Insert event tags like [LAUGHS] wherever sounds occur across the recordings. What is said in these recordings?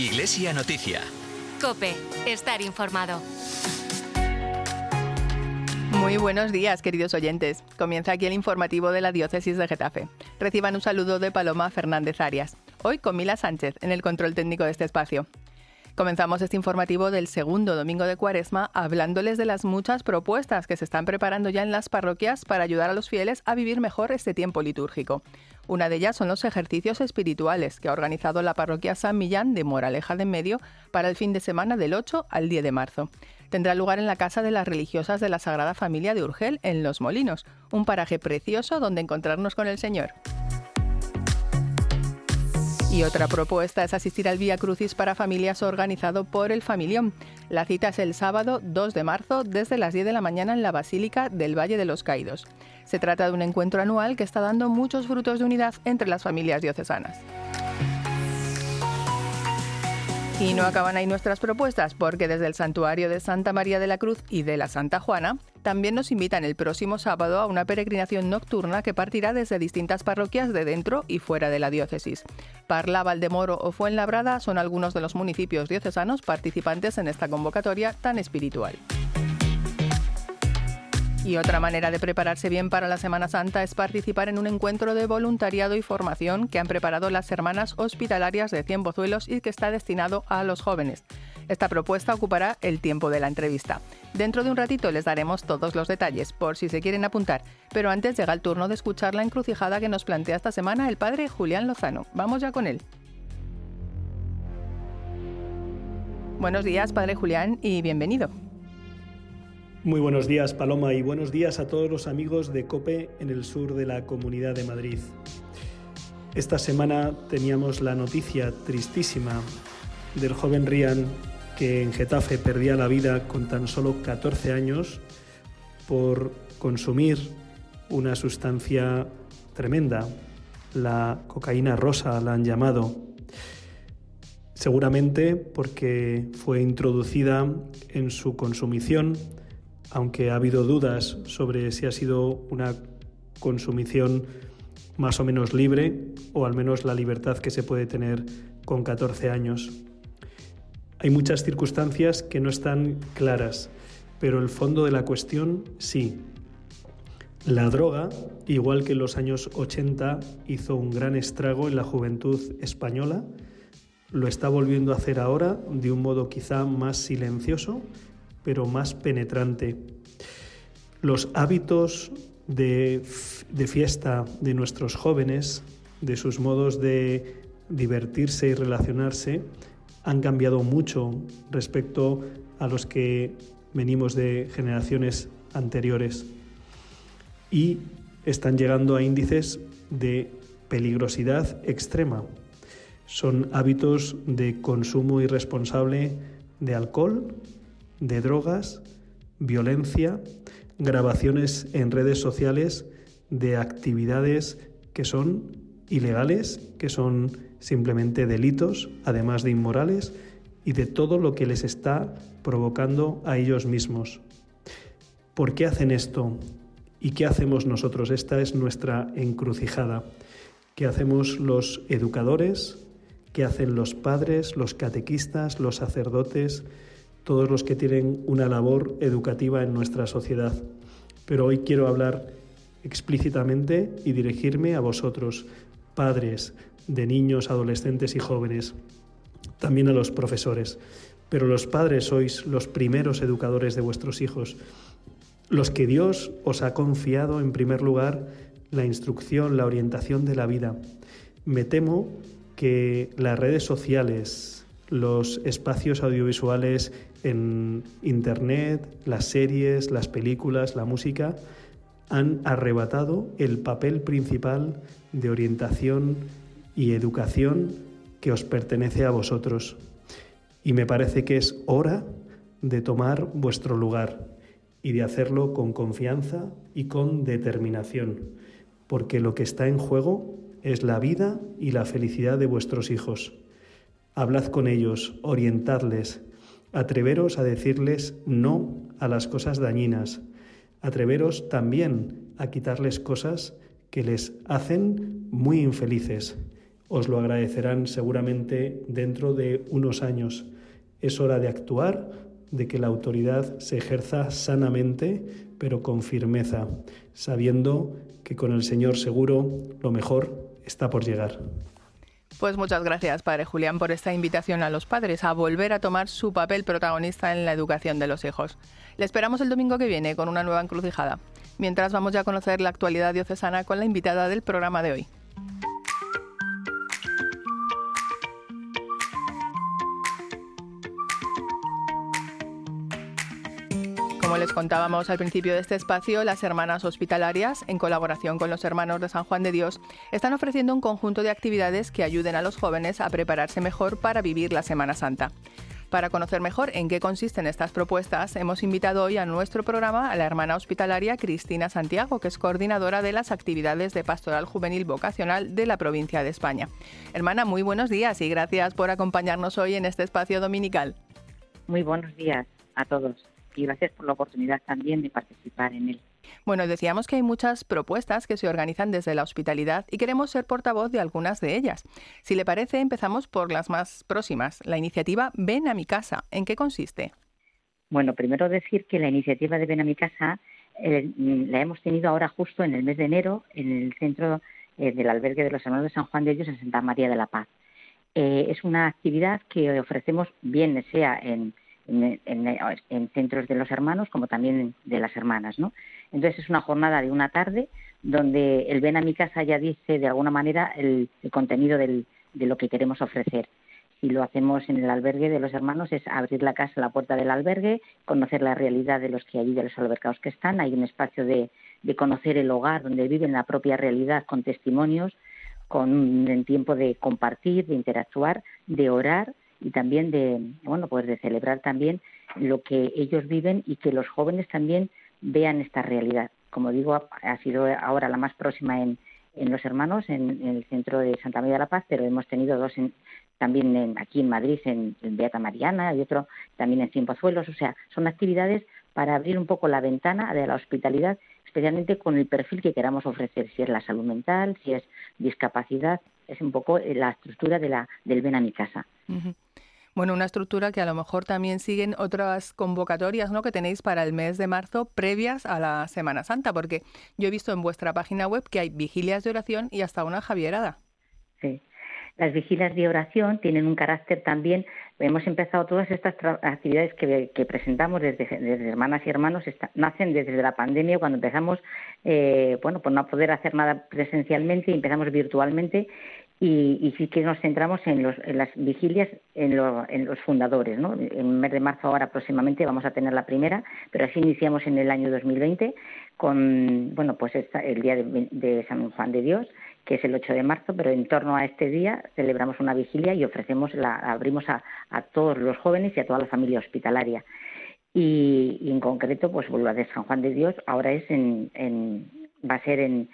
Iglesia Noticia. Cope, estar informado. Muy buenos días, queridos oyentes. Comienza aquí el informativo de la Diócesis de Getafe. Reciban un saludo de Paloma Fernández Arias. Hoy con Mila Sánchez en el control técnico de este espacio. Comenzamos este informativo del segundo domingo de Cuaresma hablándoles de las muchas propuestas que se están preparando ya en las parroquias para ayudar a los fieles a vivir mejor este tiempo litúrgico. Una de ellas son los ejercicios espirituales que ha organizado la parroquia San Millán de Moraleja de Medio para el fin de semana del 8 al 10 de marzo. Tendrá lugar en la Casa de las Religiosas de la Sagrada Familia de Urgel, en Los Molinos, un paraje precioso donde encontrarnos con el Señor. Y otra propuesta es asistir al Vía Crucis para familias organizado por el Familión. La cita es el sábado 2 de marzo desde las 10 de la mañana en la Basílica del Valle de los Caídos. Se trata de un encuentro anual que está dando muchos frutos de unidad entre las familias diocesanas. Y no acaban ahí nuestras propuestas, porque desde el Santuario de Santa María de la Cruz y de la Santa Juana también nos invitan el próximo sábado a una peregrinación nocturna que partirá desde distintas parroquias de dentro y fuera de la diócesis. Parla, Valdemoro o Fuenlabrada son algunos de los municipios diocesanos participantes en esta convocatoria tan espiritual. Y otra manera de prepararse bien para la Semana Santa es participar en un encuentro de voluntariado y formación que han preparado las hermanas hospitalarias de Cienpozuelos y que está destinado a los jóvenes. Esta propuesta ocupará el tiempo de la entrevista. Dentro de un ratito les daremos todos los detalles por si se quieren apuntar, pero antes llega el turno de escuchar la encrucijada que nos plantea esta semana el padre Julián Lozano. Vamos ya con él. Buenos días, padre Julián, y bienvenido. Muy buenos días Paloma y buenos días a todos los amigos de COPE en el sur de la Comunidad de Madrid. Esta semana teníamos la noticia tristísima del joven Rian que en Getafe perdía la vida con tan solo 14 años por consumir una sustancia tremenda, la cocaína rosa la han llamado, seguramente porque fue introducida en su consumición aunque ha habido dudas sobre si ha sido una consumición más o menos libre o al menos la libertad que se puede tener con 14 años. Hay muchas circunstancias que no están claras, pero el fondo de la cuestión sí. La droga, igual que en los años 80 hizo un gran estrago en la juventud española, lo está volviendo a hacer ahora de un modo quizá más silencioso pero más penetrante. Los hábitos de, fiesta de nuestros jóvenes, de sus modos de divertirse y relacionarse, han cambiado mucho respecto a los que venimos de generaciones anteriores y están llegando a índices de peligrosidad extrema. Son hábitos de consumo irresponsable de alcohol, de drogas, violencia, grabaciones en redes sociales de actividades que son ilegales, que son simplemente delitos, además de inmorales, y de todo lo que les está provocando a ellos mismos. ¿Por qué hacen esto? ¿Y qué hacemos nosotros? Esta es nuestra encrucijada. ¿Qué hacemos los educadores? ¿Qué hacen los padres, los catequistas, los sacerdotes? Todos los que tienen una labor educativa en nuestra sociedad. Pero hoy quiero hablar explícitamente y dirigirme a vosotros, padres de niños, adolescentes y jóvenes, también a los profesores. Pero los padres sois los primeros educadores de vuestros hijos, los que Dios os ha confiado en primer lugar la instrucción, la orientación de la vida. Me temo que las redes sociales, los espacios audiovisuales en Internet, las series, las películas, la música, han arrebatado el papel principal de orientación y educación que os pertenece a vosotros. Y me parece que es hora de tomar vuestro lugar y de hacerlo con confianza y con determinación, porque lo que está en juego es la vida y la felicidad de vuestros hijos. Hablad con ellos, orientadles, atreveros a decirles no a las cosas dañinas, atreveros también a quitarles cosas que les hacen muy infelices. os lo agradecerán seguramente dentro de unos años. Es hora de actuar, de que la autoridad se ejerza sanamente, pero con firmeza, sabiendo que con el Señor seguro lo mejor está por llegar. Pues muchas gracias, Padre Julián, por esta invitación a los padres a volver a tomar su papel protagonista en la educación de los hijos. Le esperamos el domingo que viene con una nueva encrucijada. Mientras vamos ya a conocer la actualidad diocesana con la invitada del programa de hoy. Les contábamos al principio de este espacio, las hermanas hospitalarias, en colaboración con los hermanos de San Juan de Dios, están ofreciendo un conjunto de actividades que ayuden a los jóvenes a prepararse mejor para vivir la Semana Santa. Para conocer mejor en qué consisten estas propuestas, hemos invitado hoy a nuestro programa a la hermana hospitalaria Cristina Santiago, que es coordinadora de las actividades de Pastoral Juvenil Vocacional de la provincia de España. Hermana, muy buenos días y gracias por acompañarnos hoy en este espacio dominical. Muy buenos días a todos y gracias por la oportunidad también de participar en él. Bueno, decíamos que hay muchas propuestas que se organizan desde la hospitalidad y queremos ser portavoz de algunas de ellas. Si le parece, empezamos por las más próximas. La iniciativa Ven a mi casa. ¿En qué consiste? Bueno, primero decir que la iniciativa de Ven a mi casa eh, la hemos tenido ahora justo en el mes de enero en el centro eh, del albergue de los hermanos de San Juan de Dios en Santa María de la Paz. Eh, es una actividad que ofrecemos bien sea en en, centros de los hermanos como también de las hermanas, ¿no? Entonces es una jornada de una tarde donde el ven a mi casa ya dice de alguna manera el, contenido de lo que queremos ofrecer. Si lo hacemos en el albergue de los hermanos es abrir la casa, la puerta del albergue, conocer la realidad de los que allí, de los albergados que están. Hay un espacio de, de conocer el hogar donde viven la propia realidad con testimonios, con un tiempo de compartir, de interactuar, de orar y también de, bueno, pues de celebrar también lo que ellos viven y que los jóvenes también vean esta realidad. Como digo, ha sido ahora la más próxima en, en Los Hermanos, en, el centro de Santa María de la Paz, pero hemos tenido dos también aquí en Madrid, en, Beata Mariana, y otro también en Cienpozuelos. O sea, son actividades para abrir un poco la ventana de la hospitalidad, especialmente con el perfil que queramos ofrecer, si es la salud mental, si es discapacidad, es un poco la estructura de la, del ven a mi casa. Bueno, una estructura que a lo mejor también siguen otras convocatorias ¿no? que tenéis para el mes de marzo previas a la Semana Santa, porque yo he visto en vuestra página web que hay vigilias de oración y hasta una javierada. Sí, las vigilias de oración tienen un carácter también, hemos empezado todas estas actividades que, presentamos desde, hermanas y hermanos, nacen desde la pandemia cuando empezamos, eh, bueno, por no poder hacer nada presencialmente y empezamos virtualmente y, sí que nos centramos en, las vigilias, en, los fundadores. ¿no? En mes de marzo ahora próximamente vamos a tener la primera, pero así iniciamos en el año 2020 con bueno pues el día de, San Juan de Dios, que es el 8 de marzo, pero en torno a este día celebramos una vigilia y ofrecemos, la abrimos a, todos los jóvenes y a toda la familia hospitalaria. Y, en concreto, pues la de San Juan de Dios ahora es en, va a ser en,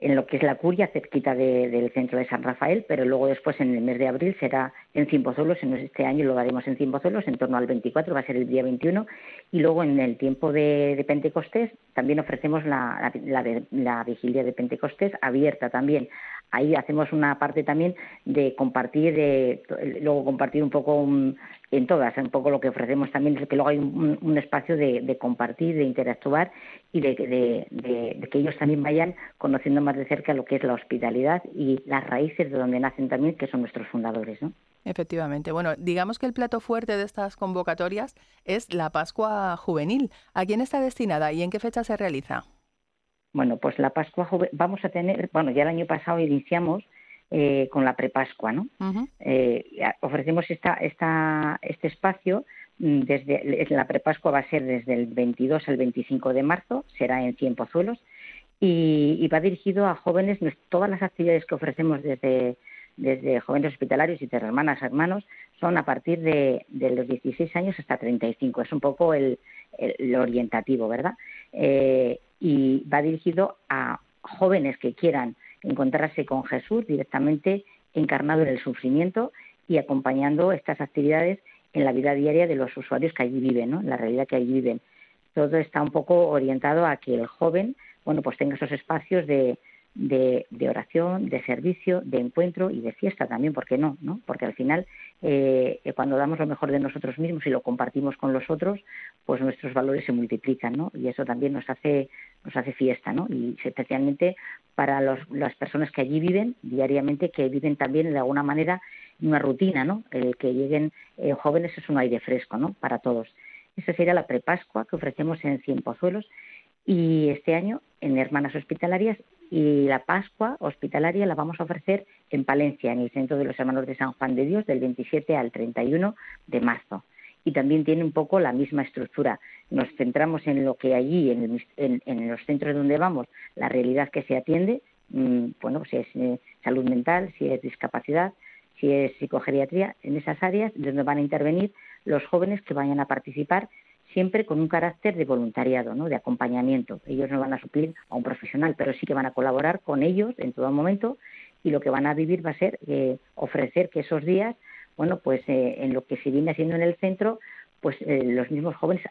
en lo que es la curia, cerquita del centro de San Rafael, pero luego después en el mes de abril será en Cienpozuelos, en este año lo haremos en Cienpozuelos, en torno al 24, va a ser el día 21, y luego en el tiempo de, Pentecostés también ofrecemos la, la, vigilia de Pentecostés abierta también. Ahí hacemos una parte también de compartir, de, luego compartir un poco en todas, un poco lo que ofrecemos también es que luego hay un, espacio de, compartir, de interactuar y de, de, que ellos también vayan conociendo más de cerca lo que es la hospitalidad y las raíces de donde nacen también, que son nuestros fundadores. ¿no? Efectivamente. Bueno, digamos que el plato fuerte de estas convocatorias es la Pascua Juvenil. ¿A quién está destinada y en qué fecha se realiza? Bueno, pues la Pascua Juvenil, vamos a tener, bueno, ya el año pasado iniciamos eh, con la prepascua, ¿no? Eh, ofrecemos esta, esta, este espacio mm, desde la prepascua va a ser desde el 22 al 25 de marzo, será en Cien Pozuelos y, y va dirigido a jóvenes. Todas las actividades que ofrecemos desde desde jóvenes hospitalarios y de hermanas hermanos son a partir de, los 16 años hasta 35. Es un poco el, orientativo, ¿verdad? Eh, y va dirigido a jóvenes que quieran encontrarse con Jesús directamente encarnado en el sufrimiento y acompañando estas actividades en la vida diaria de los usuarios que allí viven, ¿no? en la realidad que allí viven. Todo está un poco orientado a que el joven, bueno, pues tenga esos espacios de, de, oración, de servicio, de encuentro y de fiesta también, ¿por qué no? ¿no? Porque al final, eh, cuando damos lo mejor de nosotros mismos y lo compartimos con los otros, pues nuestros valores se multiplican, ¿no? Y eso también nos hace, nos hace fiesta, ¿no? Y especialmente para las personas que allí viven diariamente, que viven también de alguna manera una rutina, ¿no? El que lleguen eh, jóvenes es un aire fresco, ¿no? Para todos. Esa sería la prepascua que ofrecemos en Cien Pozuelos y este año en Hermanas Hospitalarias y la Pascua hospitalaria la vamos a ofrecer en Palencia, en el Centro de los Hermanos de San Juan de Dios, del 27 al 31 de marzo. Y también tiene un poco la misma estructura. Nos centramos en lo que allí, en, los centros donde vamos, la realidad que se atiende, mm, bueno, si es eh, salud mental, si es discapacidad, si es psicogeriatría, en esas áreas donde van a intervenir los jóvenes que vayan a participar siempre con un carácter de voluntariado, ¿no? de acompañamiento. Ellos no van a suplir a un profesional, pero sí que van a colaborar con ellos en todo momento y lo que van a vivir va a ser eh, ofrecer que esos días, bueno, pues eh, en lo que se viene haciendo en el centro, pues eh, los mismos jóvenes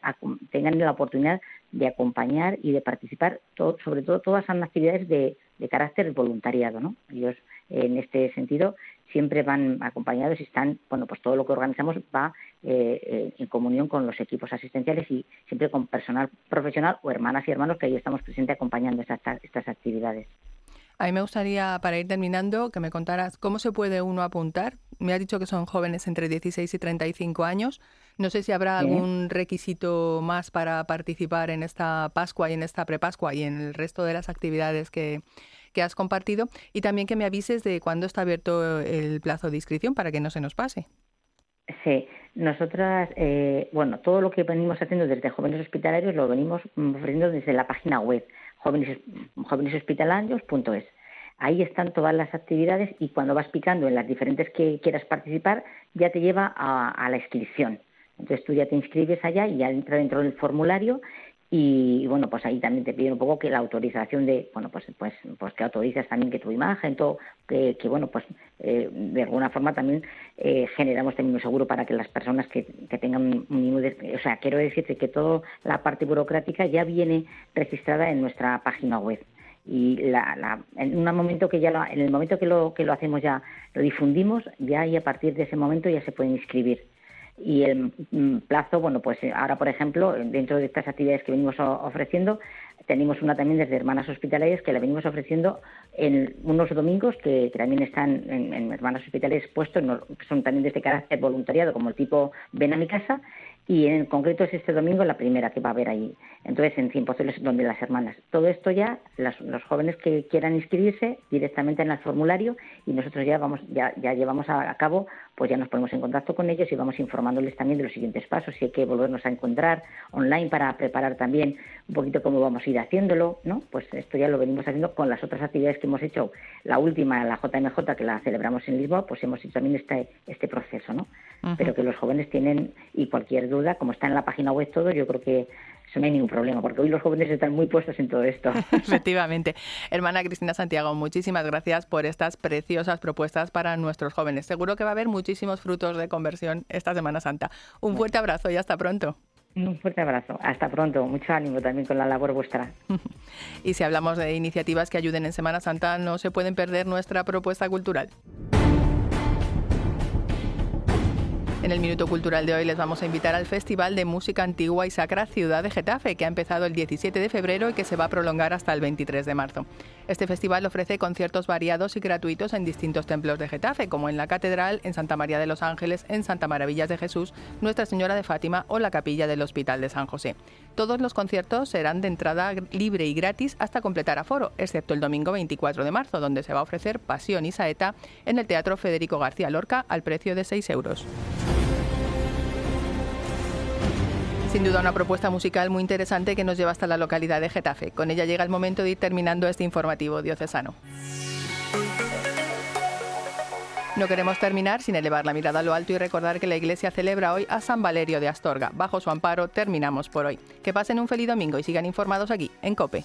tengan la oportunidad de acompañar y de participar, sobre todo todas las actividades de, carácter voluntariado. Ellos en este sentido siempre van acompañados y están, bueno, pues todo lo que organizamos va eh, eh, en comunión con los equipos asistenciales y siempre con personal profesional o hermanas y hermanos que ahí estamos presentes acompañando estas, estas actividades. A mí me gustaría, para ir terminando, que me contaras cómo se puede uno apuntar. Me has dicho que son jóvenes entre 16 y 35 años. No sé si habrá algún requisito más para participar en esta Pascua y en esta prepascua y en el resto de las actividades que, que has compartido y también que me avises de cuándo está abierto el plazo de inscripción para que no se nos pase. Sí, nosotras, eh, bueno, todo lo que venimos haciendo desde Jóvenes Hospitalarios lo venimos ofreciendo desde la página web jóvenes, jóveneshospitalarios.es. Ahí están todas las actividades y cuando vas picando en las diferentes que quieras participar, ya te lleva a, a la inscripción. Entonces tú ya te inscribes allá y ya entra dentro del formulario y, bueno pues ahí también te piden un poco que la autorización de bueno pues pues pues que autorices también que tu imagen todo que, que bueno pues eh, de alguna forma también eh, generamos también un seguro para que las personas que, que tengan un mínimo de, o sea quiero decirte que toda la parte burocrática ya viene registrada en nuestra página web. Y la, la, en un momento que ya lo, en el momento que lo que lo hacemos ya lo difundimos ya y a partir de ese momento ya se pueden inscribir y el mm, plazo, bueno, pues eh, ahora, por ejemplo, dentro de estas actividades que venimos ofreciendo, tenemos una también desde Hermanas Hospitalarias que la venimos ofreciendo en unos domingos que, también están en, Hermanas Hospitalarias puestos, son también de este carácter voluntariado, como el tipo Ven a mi casa, y en concreto es este domingo la primera que va a haber allí. Entonces, en Cien donde las hermanas. Todo esto ya, los jóvenes que quieran inscribirse directamente en el formulario y nosotros ya vamos, ya, ya llevamos a, cabo, pues ya nos ponemos en contacto con ellos y vamos informándoles también de los siguientes pasos, si hay que volvernos a encontrar online para preparar también un poquito cómo vamos a ir haciéndolo, ¿no? Pues esto ya lo venimos haciendo con las otras actividades que hemos hecho. La última, la JMJ, que la celebramos en Lisboa, pues hemos hecho también este, este proceso, ¿no? Pero que los jóvenes tienen, y cualquier duda, como está en la página web todo, yo creo que eso no hay ningún problema, porque hoy los jóvenes están muy puestos en todo esto. [LAUGHS] Efectivamente. Hermana Cristina Santiago, muchísimas gracias por estas preciosas propuestas para nuestros jóvenes. Seguro que va a haber muchísimos frutos de conversión esta Semana Santa. Un fuerte abrazo y hasta pronto. Un fuerte abrazo. Hasta pronto. Mucho ánimo también con la labor vuestra. [LAUGHS] y si hablamos de iniciativas que ayuden en Semana Santa, no se pueden perder nuestra propuesta cultural. En el Minuto Cultural de hoy les vamos a invitar al Festival de Música Antigua y Sacra Ciudad de Getafe, que ha empezado el 17 de febrero y que se va a prolongar hasta el 23 de marzo. Este festival ofrece conciertos variados y gratuitos en distintos templos de Getafe, como en la Catedral, en Santa María de los Ángeles, en Santa Maravillas de Jesús, Nuestra Señora de Fátima o la Capilla del Hospital de San José. Todos los conciertos serán de entrada libre y gratis hasta completar aforo, excepto el domingo 24 de marzo, donde se va a ofrecer Pasión y Saeta en el Teatro Federico García Lorca al precio de 6 euros. Sin duda una propuesta musical muy interesante que nos lleva hasta la localidad de Getafe. Con ella llega el momento de ir terminando este informativo diocesano. No queremos terminar sin elevar la mirada a lo alto y recordar que la Iglesia celebra hoy a San Valerio de Astorga. Bajo su amparo terminamos por hoy. Que pasen un feliz domingo y sigan informados aquí en COPE.